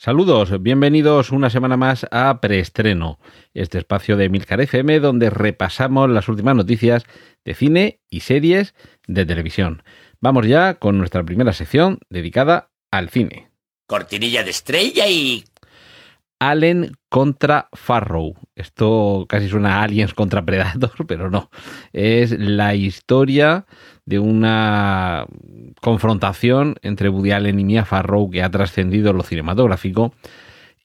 Saludos, bienvenidos una semana más a Preestreno, este espacio de Milcar FM donde repasamos las últimas noticias de cine y series de televisión. Vamos ya con nuestra primera sección dedicada al cine. Cortinilla de estrella y... Allen contra Farrow. Esto casi suena a Aliens contra Predator, pero no. Es la historia de una confrontación entre Woody Allen y Mia Farrow que ha trascendido lo cinematográfico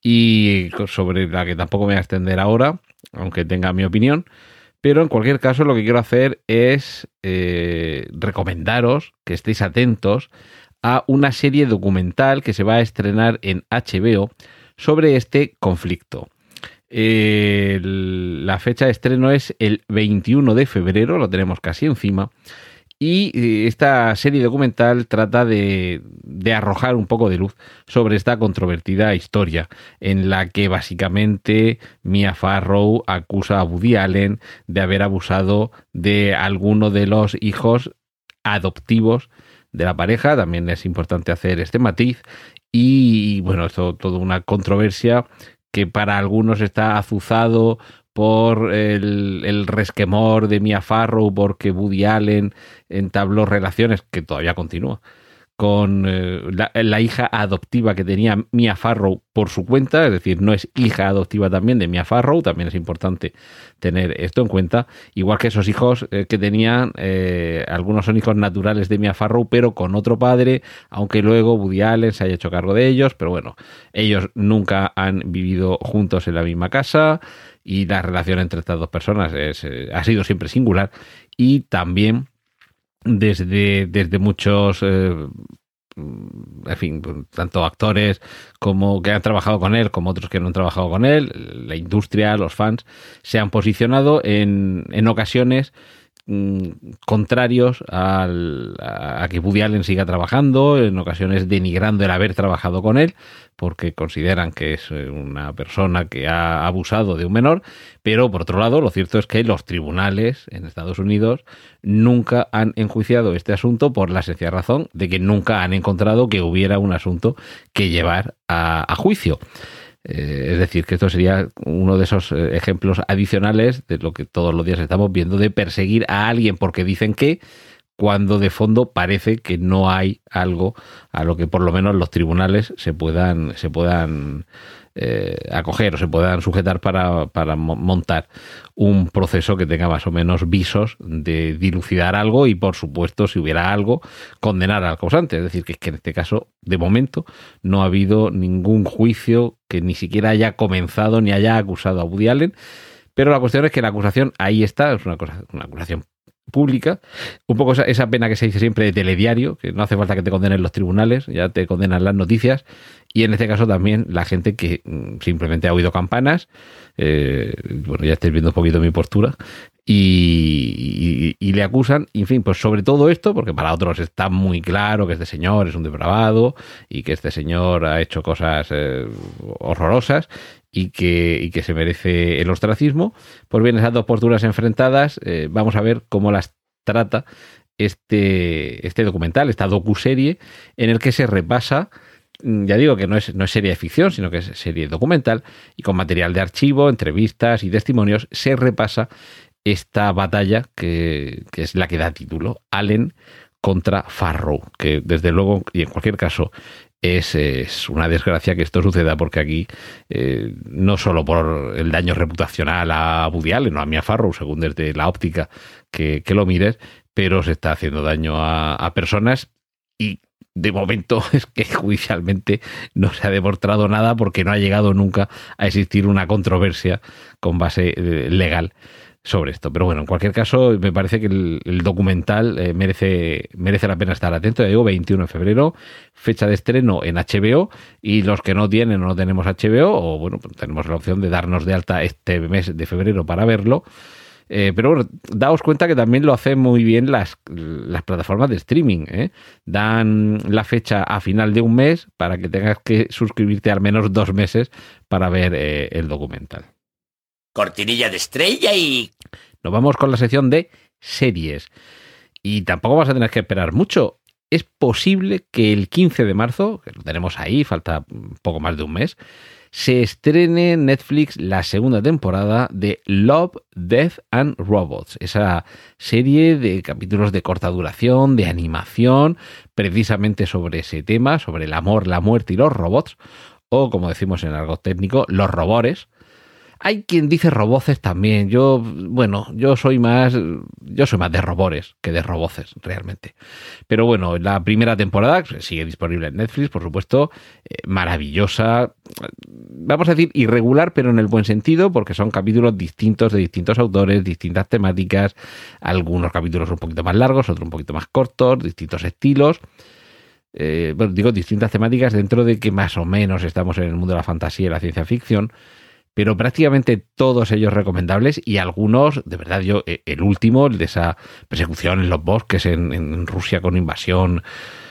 y sobre la que tampoco me voy a extender ahora, aunque tenga mi opinión. Pero en cualquier caso lo que quiero hacer es eh, recomendaros que estéis atentos a una serie documental que se va a estrenar en HBO sobre este conflicto. la fecha de estreno es el 21 de febrero, lo tenemos casi encima. Y eh, esta serie documental trata de, de, arrojar un poco de luz sobre esta controvertida historia, en la que básicamente Mia Farrow acusa a Woody Allen de haber abusado de alguno de los hijos adoptivos de la pareja. También es importante hacer este matiz. Y bueno, esto toda una controversia que para algunos está azuzado por el, el, resquemor de Mia Farrow porque Woody Allen entabló relaciones que todavía continúa con eh, la, hija adoptiva que tenía Mia Farrow por su cuenta, es decir, no es hija adoptiva también de Mia Farrow, también es importante tener esto en cuenta, igual que esos hijos eh, que tenían, eh, algunos son hijos naturales de Mia Farrow, pero con otro padre, aunque luego Woody Allen se haya hecho cargo de ellos, pero bueno, ellos nunca han vivido juntos en la misma casa y la relación entre estas dos personas ha sido siempre singular y también desde, desde muchos eh, en fin, tanto actores como que han trabajado con él, como otros que no han trabajado con él, la industria, los fans, se han posicionado en, en ocasiones Mm, contrarios al, a que Woody Allen siga trabajando, en ocasiones denigrando el haber trabajado con él, porque consideran que es eh, una persona que ha abusado de un menor, pero por otro lado, lo cierto es que los tribunales en Estados Unidos nunca han enjuiciado este asunto por la sencilla razón de que nunca han encontrado que hubiera un asunto que llevar a, a juicio. Eh, es decir, que esto sería uno de esos eh, ejemplos adicionales de lo que todos los días estamos viendo de perseguir a alguien porque dicen que cuando de fondo parece que no hay algo a lo que por lo menos los tribunales se puedan se puedan eh, acoger o se puedan sujetar para, para, montar un proceso que tenga más o menos visos de dilucidar algo y, por supuesto, si hubiera algo, condenar al causante. Es decir, que, es que en este caso, de momento, no ha habido ningún juicio que ni siquiera haya comenzado ni haya acusado a Woody Allen. Pero la cuestión es que la acusación ahí está, es una, cosa, una acusación pública, un poco esa, esa, pena que se dice siempre de telediario, que no hace falta que te condenen los tribunales, ya te condenan las noticias, y en este caso también la gente que mm, simplemente ha oído campanas, eh, bueno, ya estáis viendo un poquito mi postura, y, le acusan, en fin, pues sobre todo esto, porque para otros está muy claro que este señor es un depravado y que este señor ha hecho cosas eh, horrorosas y que, y que se merece el ostracismo. Pues bien, esas dos posturas enfrentadas, eh, vamos a ver cómo las trata este, este documental, esta docuserie, en el que se repasa, mm, ya digo que no es, no es serie de ficción, sino que es serie documental, y con material de archivo, entrevistas y testimonios, se repasa esta batalla que, que es la que da título, Allen contra Farrow, que desde luego, y en cualquier caso, es, una desgracia que esto suceda porque aquí, eh, no solo por el daño reputacional a Woody Allen a Mia Farrow, según desde la óptica que, lo mires, pero se está haciendo daño a, a, personas y de momento es que judicialmente no se ha demostrado nada porque no ha llegado nunca a existir una controversia con base eh, legal sobre esto. Pero bueno, en cualquier caso, me parece que el, documental eh, merece, merece la pena estar atento. Ya digo, 21 de febrero, fecha de estreno en HBO. Y los que no tienen o no tenemos HBO, o bueno, pues tenemos la opción de darnos de alta este mes de febrero para verlo. Eh, pero bueno, daos cuenta que también lo hacen muy bien las, las plataformas de streaming. ¿eh? Dan la fecha a final de un mes para que tengas que suscribirte al menos dos meses para ver eh, el documental. Cortinilla de estrella y... Nos vamos con la sección de series. Y tampoco vas a tener que esperar mucho. Es posible que el 15 de marzo, que lo tenemos ahí, falta poco más de un mes, se estrene en Netflix la segunda temporada de Love, Death and Robots, esa serie de capítulos de corta duración, de animación, precisamente sobre ese tema, sobre el amor, la muerte y los robots, o como decimos en algo técnico, los robores. Hay quien dice roboces también. Yo, bueno, yo soy más, yo soy más de robores que de roboces, realmente. Pero bueno, la primera temporada sigue disponible en Netflix, por supuesto, eh, maravillosa. Vamos a decir irregular, pero en el buen sentido, porque son capítulos distintos de distintos autores, distintas temáticas, algunos capítulos un poquito más largos, otros un poquito más cortos, distintos estilos. Eh, bueno, digo distintas temáticas dentro de que más o menos estamos en el mundo de la fantasía y la ciencia ficción pero prácticamente todos ellos recomendables y algunos, de verdad, yo, eh, el último, el de esa persecución en los bosques en, en Rusia con invasión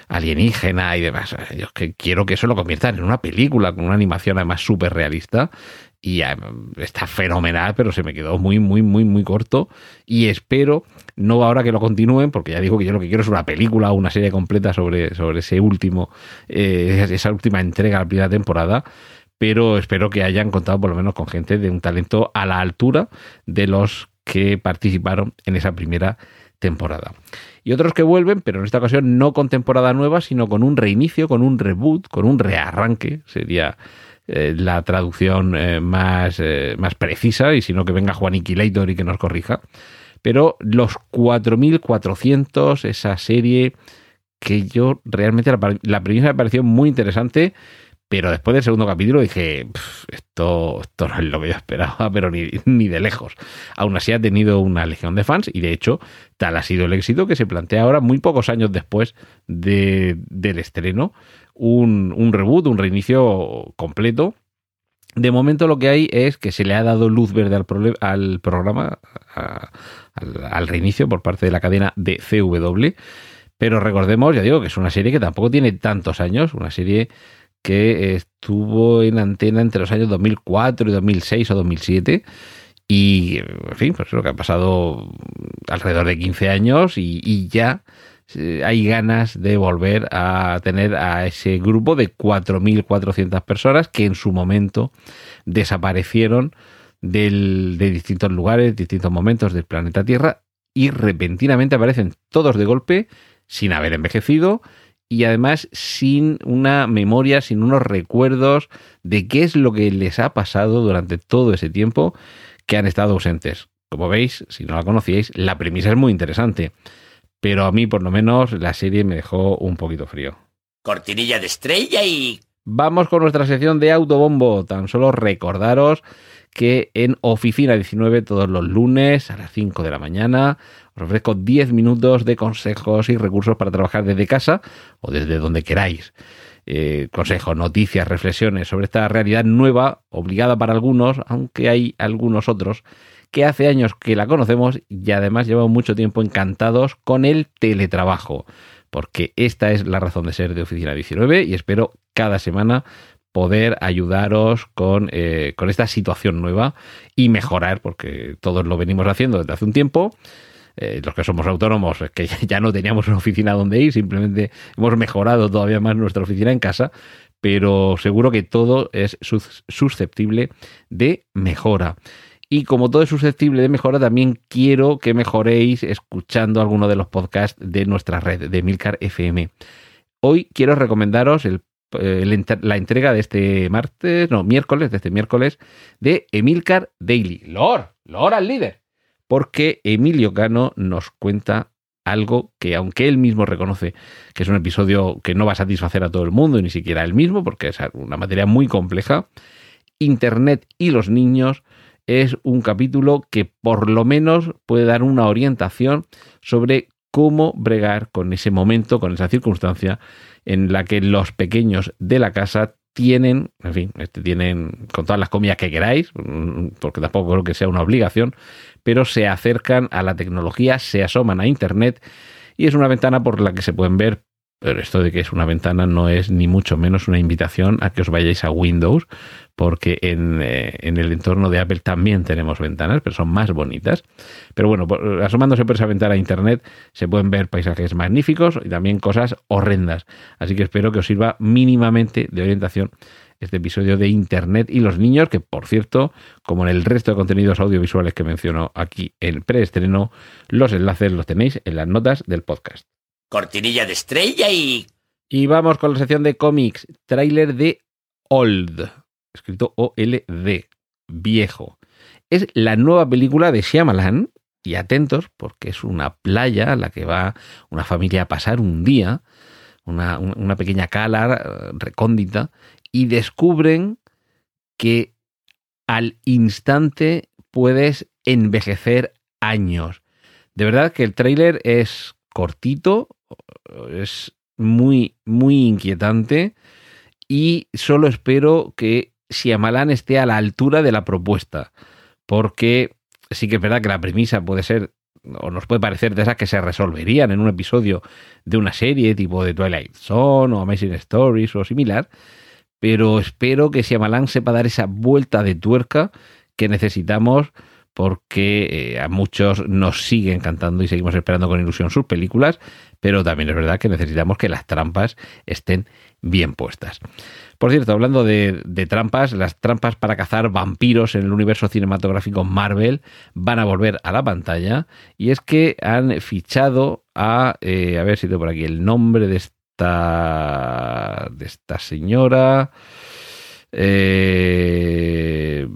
alienígena y demás. Eh, yo que quiero que eso lo conviertan en una película con una animación además súper realista y eh, está fenomenal, pero se me quedó muy, muy, muy, muy corto y espero, no ahora que lo continúen, porque ya digo que yo lo que quiero es una película o una serie completa sobre, sobre ese último, eh, esa última entrega la primera temporada, pero espero que hayan contado por lo menos con gente de un talento a la altura de los que participaron en esa primera temporada. Y otros que vuelven, pero en esta ocasión no con temporada nueva, sino con un reinicio, con un reboot, con un rearranque, sería eh, la traducción eh, más, eh, más precisa, y si no que venga Juan Iquilator y que nos corrija. Pero los 4400, esa serie que yo realmente la, la premisa me pareció muy interesante, pero después del segundo capítulo dije, esto, esto no es lo que yo esperaba, pero ni, de lejos. Aún así ha tenido una legión de fans y de hecho tal ha sido el éxito que se plantea ahora, muy pocos años después de, del estreno, un, un reboot, un reinicio completo. De momento lo que hay es que se le ha dado luz verde al, pro, al programa, al reinicio por parte de la cadena de CW. Pero recordemos, ya digo, que es una serie que tampoco tiene tantos años, una serie que estuvo en antena entre los años 2004 y 2006 o 2007. Y, en fin, pues lo que ha pasado alrededor de 15 años y, y ya hay ganas de volver a tener a ese grupo de 4.400 personas que en su momento desaparecieron del, de distintos lugares, distintos momentos del planeta Tierra y repentinamente aparecen todos de golpe sin haber envejecido y además sin una memoria, sin unos recuerdos de qué es lo que les ha pasado durante todo ese tiempo que han estado ausentes. Como veis, si no la conocíais, la premisa es muy interesante, pero a mí por lo menos la serie me dejó un poquito frío. Cortinilla de estrella y... Vamos con nuestra sección de autobombo. Tan solo recordaros que en Oficina 19 todos los lunes a las 5 de la mañana os ofrezco 10 minutos de consejos y recursos para trabajar desde casa o desde donde queráis. Eh, consejos, noticias, reflexiones sobre esta realidad nueva, obligada para algunos, aunque hay algunos otros que hace años que la conocemos y además llevamos mucho tiempo encantados con el teletrabajo, porque esta es la razón de ser de Oficina 19 y espero cada semana poder ayudaros con, eh, con esta situación nueva y mejorar, porque todos lo venimos haciendo desde hace un tiempo. Eh, los que somos autónomos, que ya no teníamos una oficina donde ir, simplemente hemos mejorado todavía más nuestra oficina en casa, pero seguro que todo es susceptible de mejora. Y como todo es susceptible de mejora, también quiero que mejoréis escuchando alguno de los podcasts de nuestra red de Milcar FM. Hoy quiero recomendaros el la entrega de este martes, no, miércoles, de este miércoles, de Emilcar Daily. Lord, Lord al líder. Porque Emilio Cano nos cuenta algo que, aunque él mismo reconoce que es un episodio que no va a satisfacer a todo el mundo, ni siquiera él mismo, porque es una materia muy compleja, Internet y los niños es un capítulo que por lo menos puede dar una orientación sobre cómo bregar con ese momento, con esa circunstancia en la que los pequeños de la casa tienen, en fin, este tienen con todas las comidas que queráis, mm, porque tampoco creo que sea una obligación, pero se acercan a la tecnología, se asoman a Internet y es una ventana por la que se pueden ver pero esto de que es una ventana no es ni mucho menos una invitación a que os vayáis a Windows, porque en, eh, en, el entorno de Apple también tenemos ventanas, pero son más bonitas. Pero bueno, asomándose por esa ventana a Internet se pueden ver paisajes magníficos y también cosas horrendas. Así que espero que os sirva mínimamente de orientación este episodio de Internet y los niños, que por cierto, como en el resto de contenidos audiovisuales que menciono aquí en preestreno, los enlaces los tenéis en las notas del podcast cortinilla de estrella y... Y vamos con la sección de cómics, tráiler de Old, escrito O-L-D, viejo. Es la nueva película de Shyamalan, y atentos, porque es una playa a la que va una familia a pasar un día, una, una pequeña cala eh, recóndita, y descubren que al instante puedes envejecer años. De verdad que el tráiler es cortito, es muy, muy inquietante y solo espero que Shyamalan esté a la altura de la propuesta, porque sí que es verdad que la premisa puede ser o nos puede parecer de esas que se resolverían en un episodio de una serie tipo de Twilight Zone o Amazing Stories o similar, pero espero que Shyamalan sepa dar esa vuelta de tuerca que necesitamos porque eh, a muchos nos siguen cantando y seguimos esperando con ilusión sus películas, pero también es verdad que necesitamos que las trampas estén bien puestas. Por cierto, hablando de, trampas, las trampas para cazar vampiros en el universo cinematográfico Marvel van a volver a la pantalla y es que han fichado a, eh, a ver si tengo por aquí el nombre de esta, de esta señora. Eh,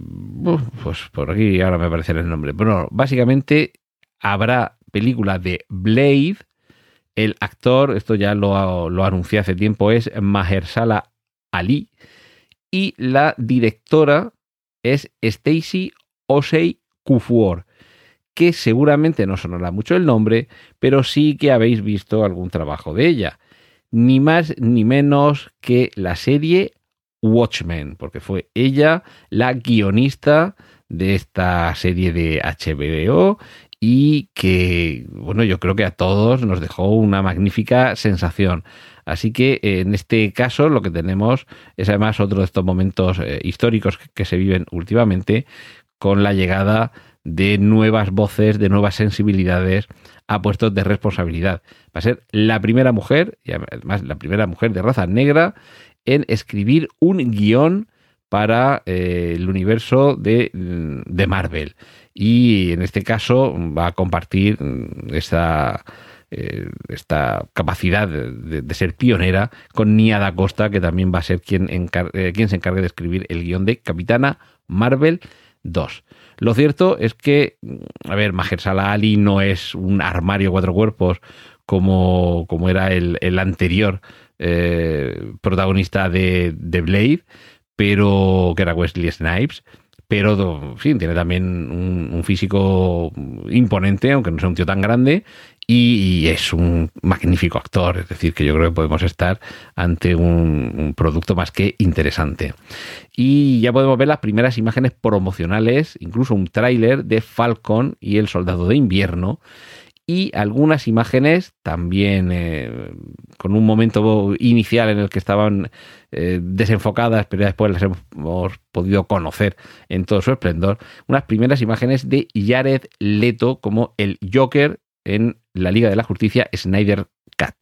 pues por aquí ahora me aparecerá el nombre. Bueno, básicamente habrá película de Blade. El actor, esto ya lo, lo anuncié hace tiempo, es Mahershala Ali. Y la directora es Stacy Osei Kufuor, que seguramente no sonará mucho el nombre, pero sí que habéis visto algún trabajo de ella. Ni más ni menos que la serie Watchmen, porque fue ella la guionista de esta serie de HBO y que, bueno, yo creo que a todos nos dejó una magnífica sensación. Así que en este caso lo que tenemos es además otro de estos momentos eh, históricos que, se viven últimamente con la llegada de nuevas voces, de nuevas sensibilidades a puestos de responsabilidad. Va a ser la primera mujer, y además la primera mujer de raza negra, en escribir un guion para eh, el universo de, Marvel. Y en este caso va a compartir mm, esta, eh, esta capacidad de, ser pionera con Nia da Costa, que también va a ser quien, eh, quien se encargue de escribir el guion de Capitana Marvel 2. Lo cierto es que, mm, a ver, Mahershala Ali no es un armario cuatro cuerpos como, como era el, el anterior eh, protagonista de, de, Blade, pero que era Wesley Snipes. Pero, sí, tiene también un, físico imponente, aunque no sea un tío tan grande, y, es un magnífico actor. Es decir, que yo creo que podemos estar ante un, un producto más que interesante. Y ya podemos ver las primeras imágenes promocionales, incluso un tráiler de Falcon y el Soldado de Invierno y algunas imágenes también eh, con un momento inicial en el que estaban eh, desenfocadas, pero después las hemos podido conocer en todo su esplendor, unas primeras imágenes de Jared Leto como el Joker en la Liga de la Justicia Snyder Cat.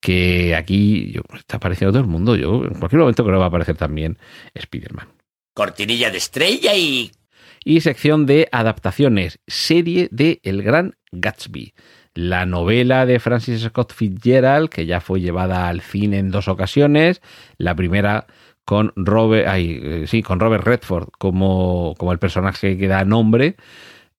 Que aquí yo, está apareciendo todo el mundo. Yo en cualquier momento creo que va a aparecer también Spider-Man. Cortinilla de estrella y y sección de adaptaciones, serie de El Gran Gatsby. La novela de Francis Scott Fitzgerald, que ya fue llevada al cine en dos ocasiones, la primera con Robert, eh, sí, con Robert Redford como, como el personaje que da nombre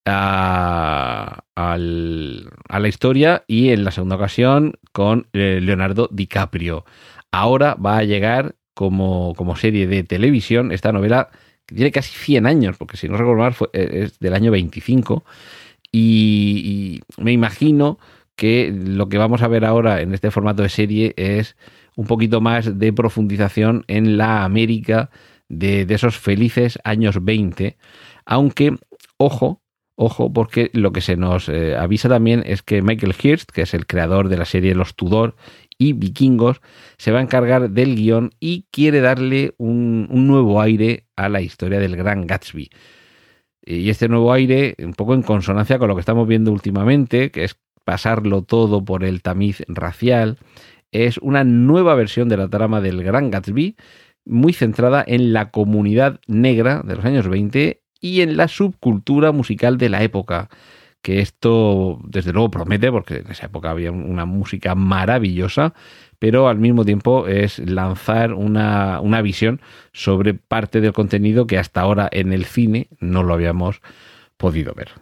a, la historia y en la segunda ocasión con eh, Leonardo DiCaprio. Ahora va a llegar como, como serie de televisión esta novela tiene casi 100 años, porque si no recuerdo mal eh, es del año 25, y, me imagino que lo que vamos a ver ahora en este formato de serie es un poquito más de profundización en la América de, de esos felices años 20, aunque, ojo, Ojo, porque lo que se nos eh, avisa también es que Michael Hirst, que es el creador de la serie Los Tudor y Vikingos, se va a encargar del guion y quiere darle un, un nuevo aire a la historia del gran Gatsby. Y este nuevo aire, un poco en consonancia con lo que estamos viendo últimamente, que es pasarlo todo por el tamiz racial, es una nueva versión de la trama del Gran Gatsby, muy centrada en la comunidad negra de los años 20 y en la subcultura musical de la época. Que esto, desde luego, promete, porque en esa época había una música maravillosa, pero al mismo tiempo es lanzar una, una visión sobre parte del contenido que hasta ahora en el cine no lo habíamos podido ver.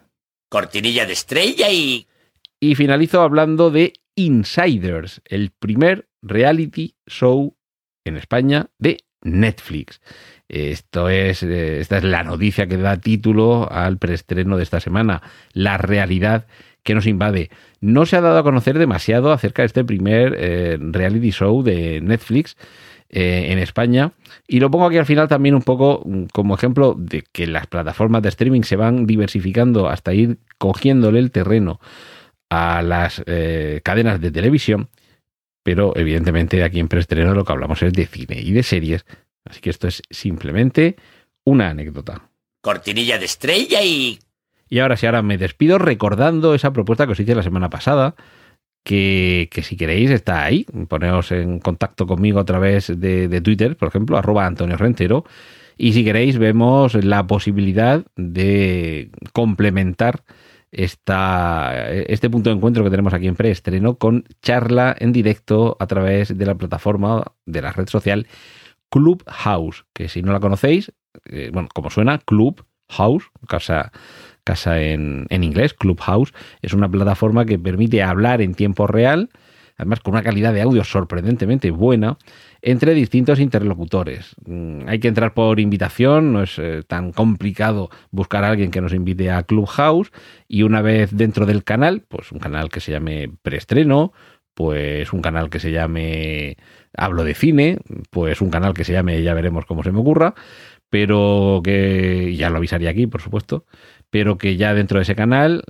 Cortinilla de estrella y... Y finalizo hablando de Insiders, el primer reality show en España de Netflix. Esto es, eh, esta es la noticia que da título al preestreno de esta semana, la realidad que nos invade. No se ha dado a conocer demasiado acerca de este primer eh, reality show de Netflix eh, en España. Y lo pongo aquí al final también un poco mm, como ejemplo de que las plataformas de streaming se van diversificando hasta ir cogiéndole el terreno a las eh, cadenas de televisión. Pero evidentemente aquí en preestreno lo que hablamos es de cine y de series. Así que esto es simplemente una anécdota. Cortinilla de estrella y... Y ahora sí, ahora me despido recordando esa propuesta que os hice la semana pasada, que, que si queréis está ahí. Poneos en contacto conmigo a través de, de Twitter, por ejemplo, arroba Antonio Rentero. Y si queréis, vemos la posibilidad de complementar este punto de encuentro que tenemos aquí en preestreno con charla en directo a través de la plataforma de la red social Clubhouse, que si no la conocéis, eh, bueno, como suena, Club House, casa, casa en, en inglés, Clubhouse, es una plataforma que permite hablar en tiempo real, además con una calidad de audio sorprendentemente buena, entre distintos interlocutores. Mm, Hay que entrar por invitación, no es eh, tan complicado buscar a alguien que nos invite a Clubhouse y una vez dentro del canal, pues un canal que se llame preestreno, pues un canal que se llame Hablo de cine, pues un canal que se llame Ya veremos cómo se me ocurra, pero que ya lo avisaría aquí, por supuesto, pero que ya dentro de ese canal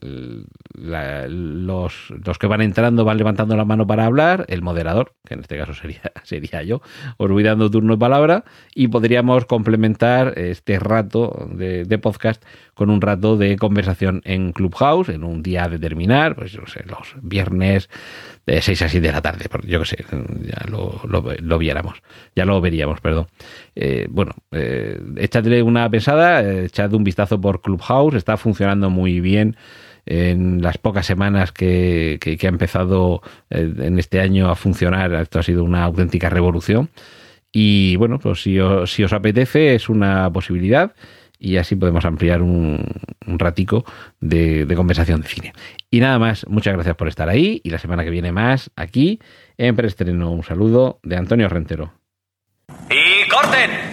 la- los, los que van entrando van levantando la mano para hablar, el moderador, que en este caso sería, sería yo, os voy dando turno de palabra y podríamos complementar este rato de, podcast con un rato de conversación en Clubhouse, en un día a determinar, pues no sé, los viernes de 6 a 7 de la tarde, yo que sé, ya lo, lo, viéramos, ya lo veríamos, perdón. Eh, bueno, eh, échadle una pensada, eh, echad un vistazo por Clubhouse, está funcionando muy bien en las pocas semanas que, que- ha empezado eh, en este año a funcionar, esto ha sido una auténtica revolución. Y bueno, pues si os, si os apetece es una posibilidad y así podemos ampliar un, un ratico de, de conversación de cine. Y nada más, muchas gracias por estar ahí y la semana que viene más aquí en Preestreno. Un saludo de Antonio Rentero. ¡Y corten!